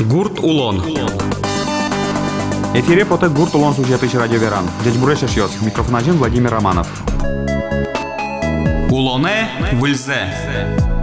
Гурт Улон. Эфире поте Гурт Улон сюжеты радио Веран. Дядь Бурешеш Йос. Микрофон один Владимир Романов. Улоне Вильзе.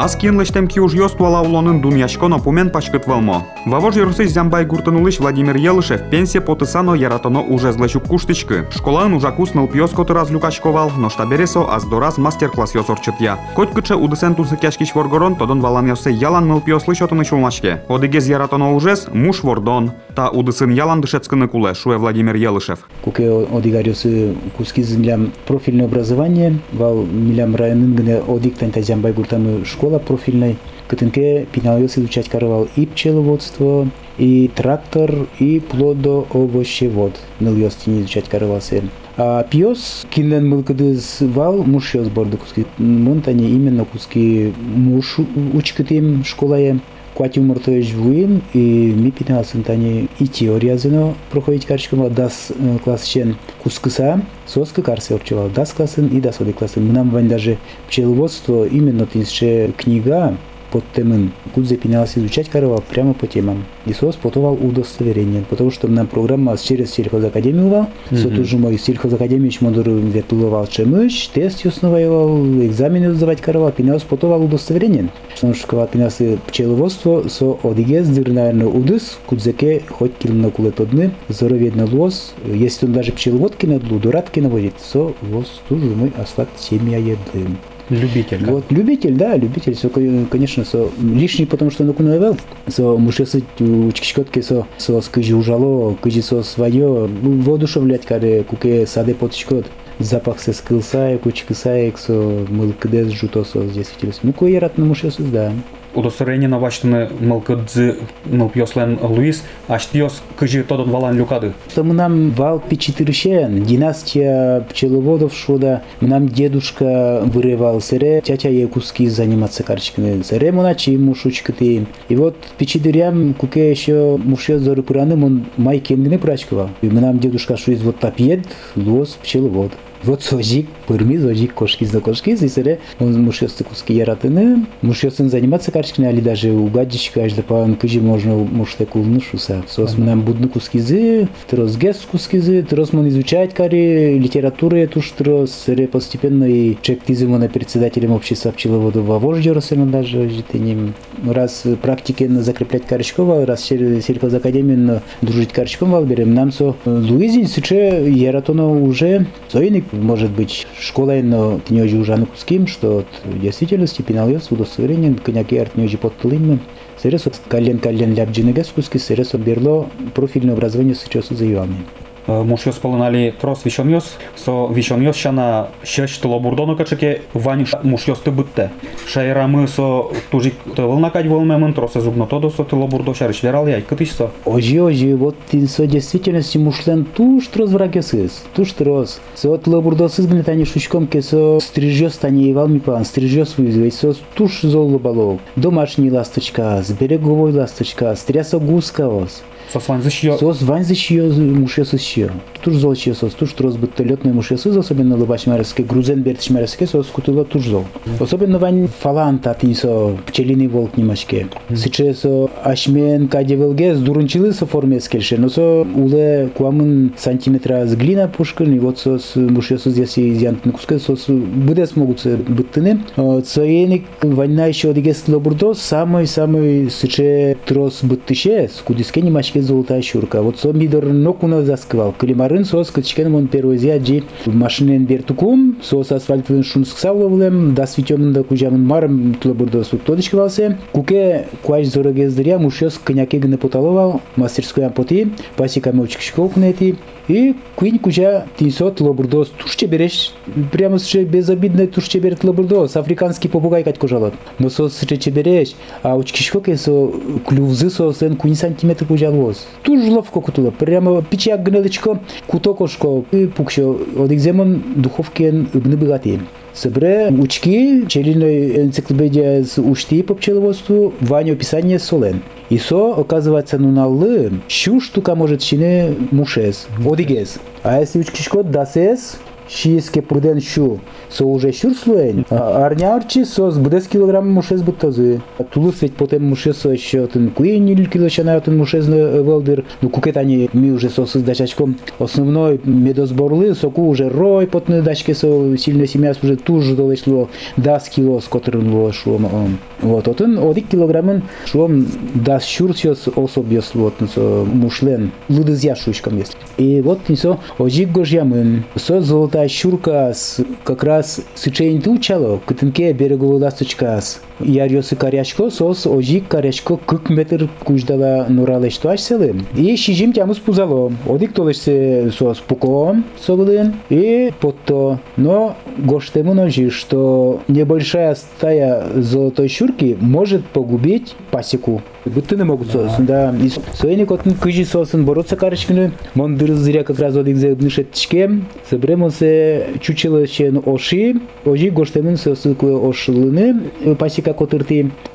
Аз кинлештем ки уж ёствала улонын дуньяшконо пумен пашкыт валмо. Вавож юрсыш зямбай гуртынулыш Владимир Елышев пенсия потысано яратоно уже злещук куштычкы. Школаын ужакус ныл пьёс коты раз люкачковал, но штабересо аз дораз мастер-класс ёсорчытья. Коть кыче удысен тусы кяшкиш воргорон, тодон валан ёсе ялан ныл пьёс лышотыны чулмашке. Одыгез яратоно ужес муж вордон. Та удысын ялан дышецкыны куле, шуе Владимир Елышев. Куке одигариосы куски землям профильное образование, вал милям районын гыне одик тань зямбай гуртамы школа профильной, которая пиналился изучать каравал и пчеловодство, и трактор, и плодоовощевод. Ныльёсти не изучать каравался. А пьес кинлен мылкадыз вал муж ёс борды куски. Монтане именно куски муж учкытым школае. Квати умыртыш вуим и ми пиналсын тани и теория зыно проходить карчкама дас класс чен кускыса соска карсы орчевал дас классын и дас оди классын. Нам вань даже пчеловодство именно тинсче книга под темын кудзе пинялся изучать корова прямо по темам. И СОС потовал удостоверение, потому что нам программа через сельхозакадемию вал, со тоже мой сельхозакадемию модур вертуловал чемыш, тест основывал, экзамены сдавать корова, пинялся потовал удостоверение. Потому что когда пинялся пчеловодство, со одигез дырнаерно удыс, кудзеке хоть килна кулетодны, здороведно лос, если он даже пчеловодки надлу, дуратки наводит, со лос тоже мы остат семья еды. Любитель, да? Вот, любитель, да, любитель. Со, конечно, со, лишний, потому что ну навел. Со мушесы учкичкотки со, со скыжи ужало, кыжи со свое, воодушевлять, когда куке саде потичкот запах се скылсае, кучкысае, со жуто со здесь. Ну, кое рад на мушесы, да удостоверение на ваштыны мылкыдзы мыл пьослен Луис, аштиос кыжи тодон валан люкады. Что мы нам вал печетырщен, династия пчеловодов шода, нам дедушка вырывал сыре, тятя ей куски заниматься карточками. Сыре моначи мушучка ты. И вот печетырям куке еще мушье зоры пыраны, он май кемдины прачкова. И мы нам дедушка шуиз вот тапьед, лос пчеловод. Вот сожик, пырми, сожик, кошки за кошки, зисере, он мушьёсты куски яратыны, мушьёсын заниматься карточками, али даже угадчика, аж да пан кыжи можно муште кулны шуса. Сос нам будны кускизы, трос гес кускизы, трос мон изучать кари, литературы туш трос, сере постепенно и чек тизымона председателем общества пчеловода во вождь даже житеним. Раз практики на закреплять Карчкова, раз через сельхозакадемию дружить Карчком валберем, нам со Луизин сыче яратона уже соиник может быть школой, но не уже куским, что в действительности пеналес удостоверение коняки артнёжи под тылыми. Сересо кален-кален ляпджинегес куски сересо берло профильное образование сейчас заявами мушјос полонали трос вишонјос, со вишонјос шана шеш бурдоно качеке вани мушјос те бутте. Шайрамы со тужик тывылна кать волмемын тросе зубно тодо со бурдо шариш верал яй кытыш со. Ожи ожи вот ты со действительности мушлен туш трос врагесыз, туш трос. Со бурдо сыз гнетани шучком ке со стрижёс тани ивал ми план, стрижёс вызвей, со туш зол балов. Домашний ласточка, с береговой ласточка, стряса гуска вас. Созванзышьё. Созванзышьё мушесышьё. Туж золчьё сос, туж троз быттылётный мушесыз, особенно лыбаш мәреске, грузен бертиш мәреске сос кутыло туж зол. Особенно вань фалан татын со пчелиный волк немашке. Сыче со ашмен кадевелге с дурунчилы со форме скельше, но со уле куамын сантиметра с глина пушкын, и вот сос мушесыз если изянтын куска, сос буде смогут быттыны. Соеник ваньна еще одигес лобурдо, самый-самый сыче троз быттыше, с кудиске немашке качке золотая щурка. Вот со мидор нокуна заскывал. Климарын сос качкен мон первозия джи машинен бертукум, сос асфальтвын шунсксавловлем, да светемын да кужамын марым тлобурда сук тодышкывался. Куке куаш зорогездыря мушес коняке гны поталовал, мастерской поти, пасиками очкшков кнети. И куин кужа тинсот лобурдос тушче береш, прямо с безобидно тушче берет лобурдос, африканский попугай кать кужалот. Но сос чебереш, береш, а очкшков со клювзы со сен куин сантиметр кужалот воз. Туж ловко кутула. Прямо гнелечко, кутокошко, пукшо. Духовки гны богатые. Събре учки, челиной энциклопедия с ушти по пчеловодству, ваня описание солен. И со, оказывается, ну на л, щу штука может чине мушес, одигез. А если учкишко дасес, шиеске пуден шу. Со уже шур слуэн арнярчи сос бдес килограмм мушез бутазы. Тулус ведь потом мушез еще тын куенил кило чана тын мушез велдер ну кукет они ми уже сос с дачачком. Основной медозборлы соку уже рой потны дачке со сильно семья уже тоже долешло дас кило с которым ло шло вот отын одик килограммын шлом дас шур сос особьес вот мушлен. Лудыз яшушкам есть. И вот несо ожиг гожьямын. Со золотая щурка с как раз сычейн тучало кытынке береговой ласточкас ярьосы карячко сос ожиг карячко кык метр куждала нуралештуаш селы и шижим тямус пузало одик толешсе сос пуком соглын и потто но гоштемун ожи что небольшая стая золотой щурки может погубить пасеку. Быттыны могут сосын, да. И соеник отын кыжи сосын бороться карышкины, мон дырзыря как раз одик за нышетчке, собрем se çuçila şen oşi, oji goştemin se sıkı oşlını, pasika kotırtı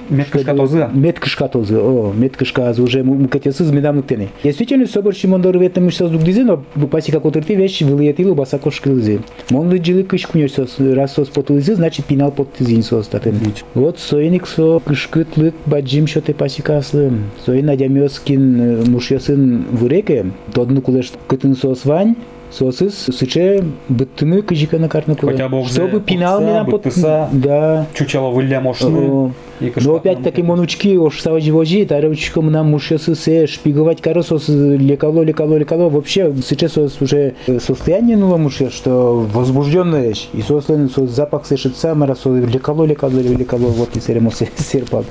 metkışka tozı. Metkışka tozı. O, metkışka az уже mukatesiz medam nukteni. Действительно е, собор чимондор ветем мышса зук дизино, пасика котыртı вещь вылетило баса кошкылзы. Монлы жилы кыш кунёс раз сос потылзы, значит пинал под тизин сос татен. Вот соиник со кышкытлык баджим шоте пасикаслы. Соин адямёскин мушёсын вуреке, додну кулеш кытын сос вань, сосыз сыче быттымы кыжика на карны куле. Хотя бы Чтобы пинал меня под... Да. Чучело вылля мошны. Но опять-таки монучки ош савадживожи, таревчика нам мушесы се шпиговать каросос лекало, лекало, лекало. Вообще сейчас уже состояние нового муше, что возбужденное. И собственно запах сешится, мара со лекало, лекало, лекало. Вот и серемо серпал.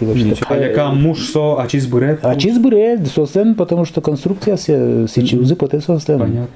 А лека муж со ачиз бурет? Ачиз бурет, собственно, потому что конструкция се сечузы поте собственно.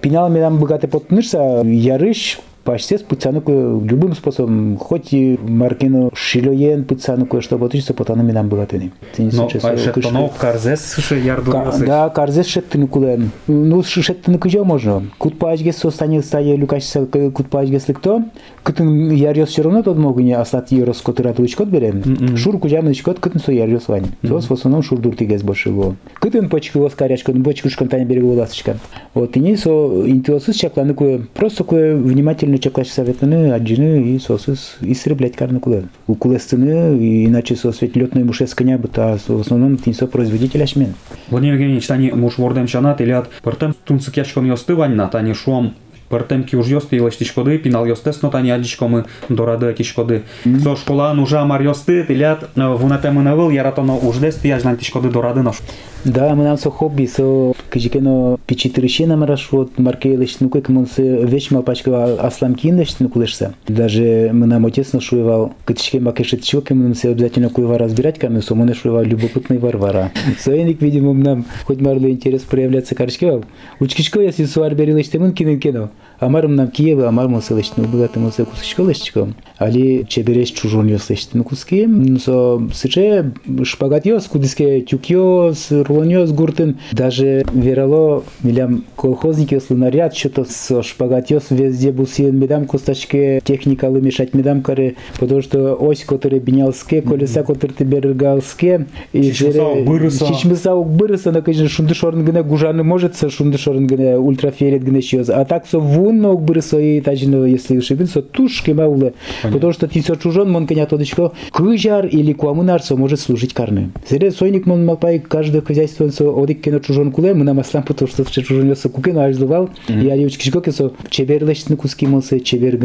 Пинал ми нам богате потнышся, ярыш, почти специально любым способом, хоть и маркину шилоен специально чтобы отличиться, потому что нам богатыни. Но шеттоно карзес ше ярду. Да, карзес шеттыны кулен. Ну шеттыны кыжо можно. Кут паажге состане стае люкашса кут паажге слыкто. Кытын ярьос все равно тот могу не остать ерос котыра тулычкот берем. Шур кужам нычкот кытын со ярьос вань. Сос в основном шур дуртигез бошыло. Кытын почку вас карячкот, бочкушкан тань берегу ласточка. Вот и не со интуосыз чакланы кое просто кое внимательно не чакаш съвета а аджина и сосус, и сры, карна куда. У кулестыны, иначе сосвет летной муше сканя бы, а в основном тинсо производитель ашмен. Владимир Евгеньевич, тани муж вордем шанат или от портем тунцык ящиком ее стывань на тани шуам Пертем ки уж йости илешти шкоды, пинал йостес, но тани адичкоми дораdı ки шкоды. Со школа нужа мар йосты, тилят вунатем навыл, яратоно уж дес тияжнан ти шкоды дораdı наш. Да, мы нам со хобби, со кижикено печитрыщи нам рашвот, маркейлыш, ну как мы се вещь малпачка асламкин леш, ну кулешься. Даже мы нам отец нашуевал, кытичке макешет щеки, мы се обязательно куева разбирать, ками со мы нашуевал любопытный варвара. Соеник, видимо, нам хоть марло интерес проявляться карчкевал. Учкичко, если суар берилыш, темын кинен кино. Амарым нам Киева, амар мосылышны богаты мосы кусочколышчко. Али чебереш чужон ёслышны куски. Со сыче шпагат ёс, кудиске тюк ёс, рулон ёс гуртын. Даже верало милям колхозники ёслы наряд, что-то со шпагат везде бусиен медам костачке техникалы мешать медам кары, потому что ось, который бинялске, колеса, который ты бергалске. И Чичмыса бырыса, на конечно, шунды шорн гыне гужаны может, шунды шорн гыне ультрафиолет щёз. А так со вунно быры свои тажино, если ошибиться, тушки мауле. Потому что ти со чужон мон коня тодочко кыжар или куамынар со может служить карны. Сере сойник мон малпай каждое хозяйство одик кено чужон куле, мы нам аслам потому что чужон со кукено аждувал. И али учкишко кесо чеберлешны куски мон се чебер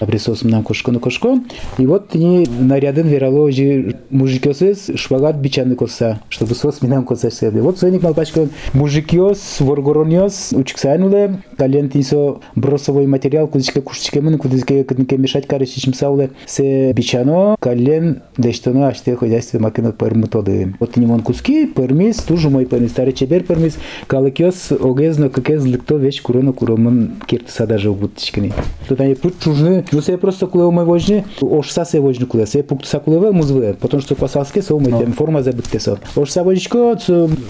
абресосым нам на кошко. И вот они наряден верало же мужикёсыз шпагат бичаны коса, чтобы сос минам коса седе. Вот соник малпачко мужикёс воргоронёс учксайнуле, калентинсо бросовой материал, кудичке кушчике мын, кудичке кытынке мешать карышичим сауле, се бичано, кален дештано аште хозяйство макинот пермутоды. Вот они мон куски, пермис, тужу мой пермис, старый чебер пермис, калыкёс огезно, какез лыкто вещь курона куромын киртыса даже угутичкини. Тут они пут чужны Ну, се просто куле мой вожни, ошса се вожни куле, се пуктуса кулеве музве, потому что косалске со мой тем форма забытте со. Ошса вожичко,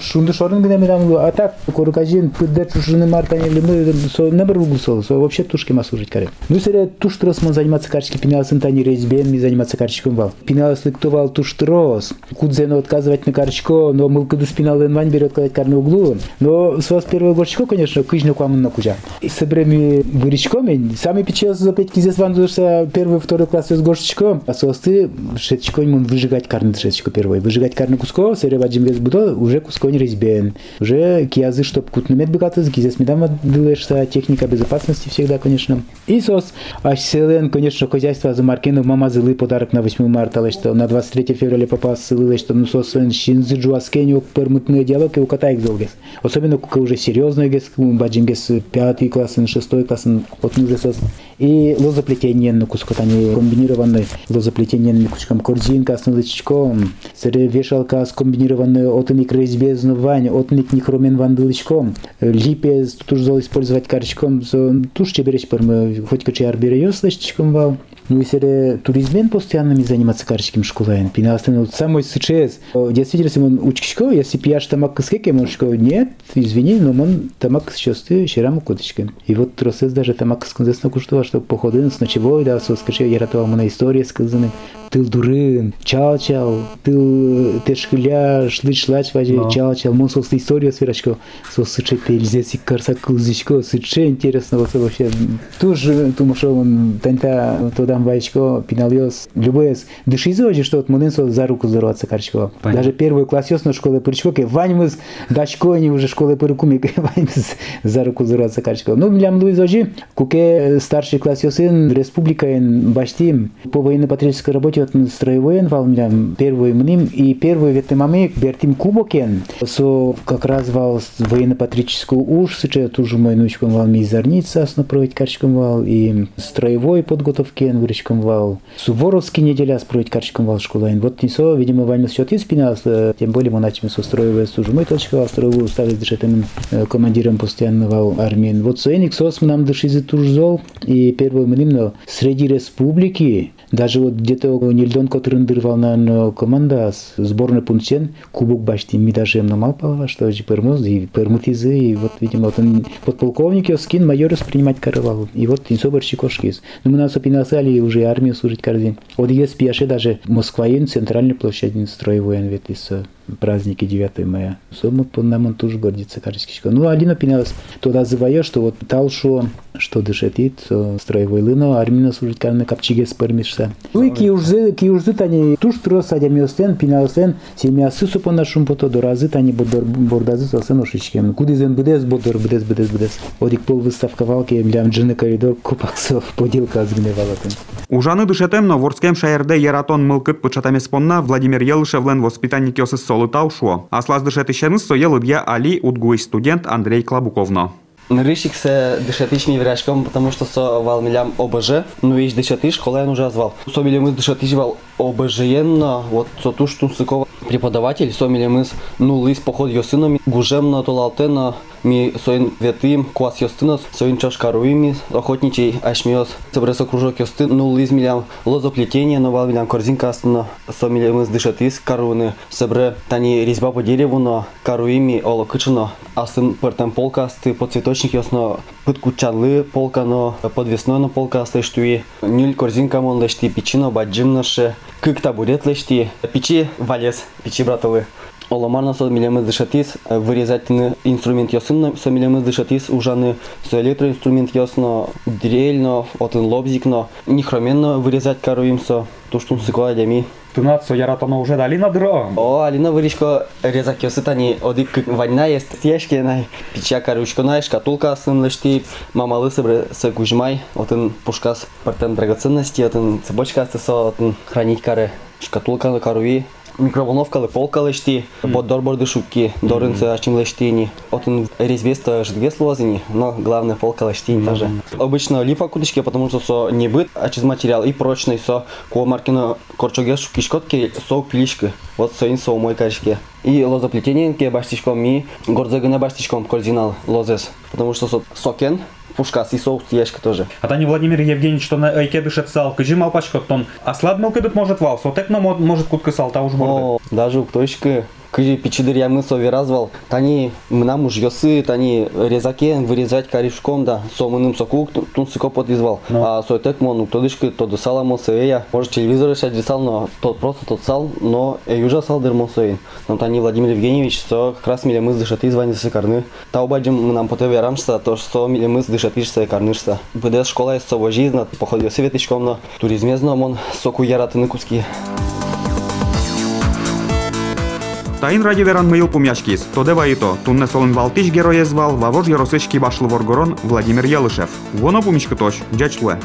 шунды шорын гне мидам, а так, корукажин, пыдде чужины мартане или мы, со не был гусол, со вообще тушки масужить каре. Ну, се туш трос мон заниматься карчки пинал тани резьбен, ми заниматься карчиком вал. Пинал слыктовал туш трос, кудзено отказывать на карчко, но мы когда спинал инвань берет сказать карный углу. Но с вас первое горчко, конечно, кыжно к вам на кужа. И с собрами выречками, сами печел за пять кизес вандуша первый, второй класс с горчичком, а состы шетчко ему выжигать карный шетчко первый. Выжигать карный куско, серева джимгез будо, уже куско не резьбен. Уже киязы, чтоб кутнумет бегаты, кизес медам отдылаешься, техника безопасности всегда, конечно. И сос, а селен, конечно, хозяйство за Маркину, мама зылы подарок на 8 марта, что на 23 февраля попал ссылы, что ну сос шинзы джуаскеню пермутные диалоги у кота их долгес. Особенно, когда уже серьезный гес, баджингес пятый класс, шестой класс, вот уже сос. И лозоплетение на кусок, они комбинированные. Лозоплетение на куском корзинка с налычком, вешалка скомбинированная от них резьбезну вань, от них нихромен вандылычком, липе тоже использовать карчком, туш чеберечь пермы, хоть качи арбиреё слышчиком вал. Ну и сере туризмен постоянно заниматься карчиком школаен. Пинастен вот самый сейчас. Действительно, он учкишко, если пьяш тамак кыскеке, может, нет, извини, но он тамак сейчас ты щерам кодочком. И вот тросес даже тамак сконзесно куштува, что походы с ночевой, да, со скажи, я ратовал на истории сказаны. Тыл дурын, чал-чал, тыл тешкиля, шлыч-шлач важе, чал-чал, мон со история свирачко, со сыче пельзец и карса кылзичко, сыче интересно, вот вообще, тоже, тому что он танта тодам ваечко, пиналиос, любое, дыши зожи, что вот монен со за руку здороваться карчко. Даже первый класс ясно школы пырчко, ке ваньмыз, дачко, они уже школы пыркуми, ваньмыз за руку здороваться карчко. Ну, млям луи зожи, куке старший класс ясын, республика, баштим, по военно-патриотической работе вот строевой вал первый мним и первый ветемаме бертим кубокен. Со как раз вал военно-патриотическую уж сыче тужу мой нучком вал мизарница основать карчком вал и строевой подготовки выречком вал. Суворовский неделя спроить карчком вал школайн вот не со видимо вами счет из спинас тем более мы начнем со строевой службы мы точка вал строевую ставить дышетым командиром постоянно вал армии вот соеник сос нам дышизы тужзол и первый мним среди республики даже вот где-то Нильдон, который дырвал на команда сборной пунктен, кубок башти, ми даже им намал пала, что же пермоз, и пермутизы, и вот, видимо, вот он подполковник, скин майор воспринимать каравал. И вот не собор чикошкис. Но мы нас опинасали уже армию служить корзин. Вот есть пьяше даже Москваин, центральной площади строевой анвет из праздники 9 мая. Сому по нам тоже гордится Карчкичка. Ну, Алина пиналась туда завоя, что вот талшо, что дышетит, строевой лыно, армина служит карны капчиге спармишса. Ну и киужзы, киужзы тани туш трос садямиостен, пиналсен, семья сысу по нашему пото до разы тани бодор бордазы салсен ошичкем. Кудизен будес бодор будес будес будес. Одик пол выставка валки, млям джины коридор, купаксов, поделка азгневала. Ужаны дышетем, но ворскем шаерде яратон мылкыт початами спонна Владимир Елышевлен воспитанник Йосыс солытау шо. Аслаз дышетышеныз соел ибья Али удгуй студент Андрей Клабуковно. Рышик се дышатыш ми вряжком, потому что со вал милям ОБЖ, ну вещь дышатыш, кола я уже звал. Со милям мы дышатыш вал ОБЖен, вот со туш тунсыкова преподаватель, со милям мы ну лис поход гужем на толалтена, ми соин ветим квас йостынос, соин чашкаруими, охотничий ашмиос, собрался кружок йосты, ну лис милям лозоплетение, но вал милям корзинка астына, со милям мы дышатыш каруны, собре тани резьба по дереву, но каруими олокычено, астын пертем полка, асты по цветочник ясно пыткучанлы полка, но подвесной на полка асты штуи, нюль корзинка мон лешти печино, баджим наше, кык табурет лешти, печи валес, печи братовы. Оламарна со милемыз дышатис, вырезательный инструмент ясын со милемыз дышатис, ужаны со электроинструмент ясно, дрельно, отын лобзикно, нихроменно вырезать каруим со, то что сыкла дями. Тунат со яратоно уже дали на дро. О, Алина вырежка резак ясытани, одик война есть. Стяжки, най, пича каручка, най, шкатулка сын лешти, мамалы сыбры с гужмай, отын пушкас партен драгоценности, отын цепочка со, отын хранить кары, шкатулка на каруи, микроволновкалы полкалы шти, бот дорборды шубки, дорынцы ачим лештини. Отын резбеста ждвес лозини, но главное полкалы штини тоже. Обычно липа кудочки, потому что со не быт, а через материал и прочный со ко маркина корчоге шубки шкотки, со пилишки. Вот соин со мой качке. И лозоплетение баштичком ми горзагына баштичком координал лозес. Потому что со сокен пушкас и соус ешка тоже. А тани Владимир Евгеньевич, то на айке дышет сал, кажи мал пачкот тон. А сладмел кедет может вал, сотек но мо- может кутка сал, та уж борды. Даже у ктойшка Кыжи ямы сови развал. Тани мнам уж йосы, тани резаке вырезать корешком, да. Сомыным соку тун сыко подвизвал. А сойтек мон, тодышка, то досала мон сея. Может телевизор решать десал, но тот просто тот сал, но уже сал дыр мон соин. Но тани Владимир Евгеньевич, со как раз миле мы дышаты звани сыкарны. Та убадим нам по ТВ рамшса, то что миле мы дышатышса и карнышса. БДС школа есть сово жизнь, походил советичком, но туризме мон соку яратыны куски. Тайын ради веран мыйыл пумяшкис, тоде ваито, тунне солын валтиш герое звал, вавож яросышки башлы воргорон Владимир Ялышев. Воно пумишка тош, джачле.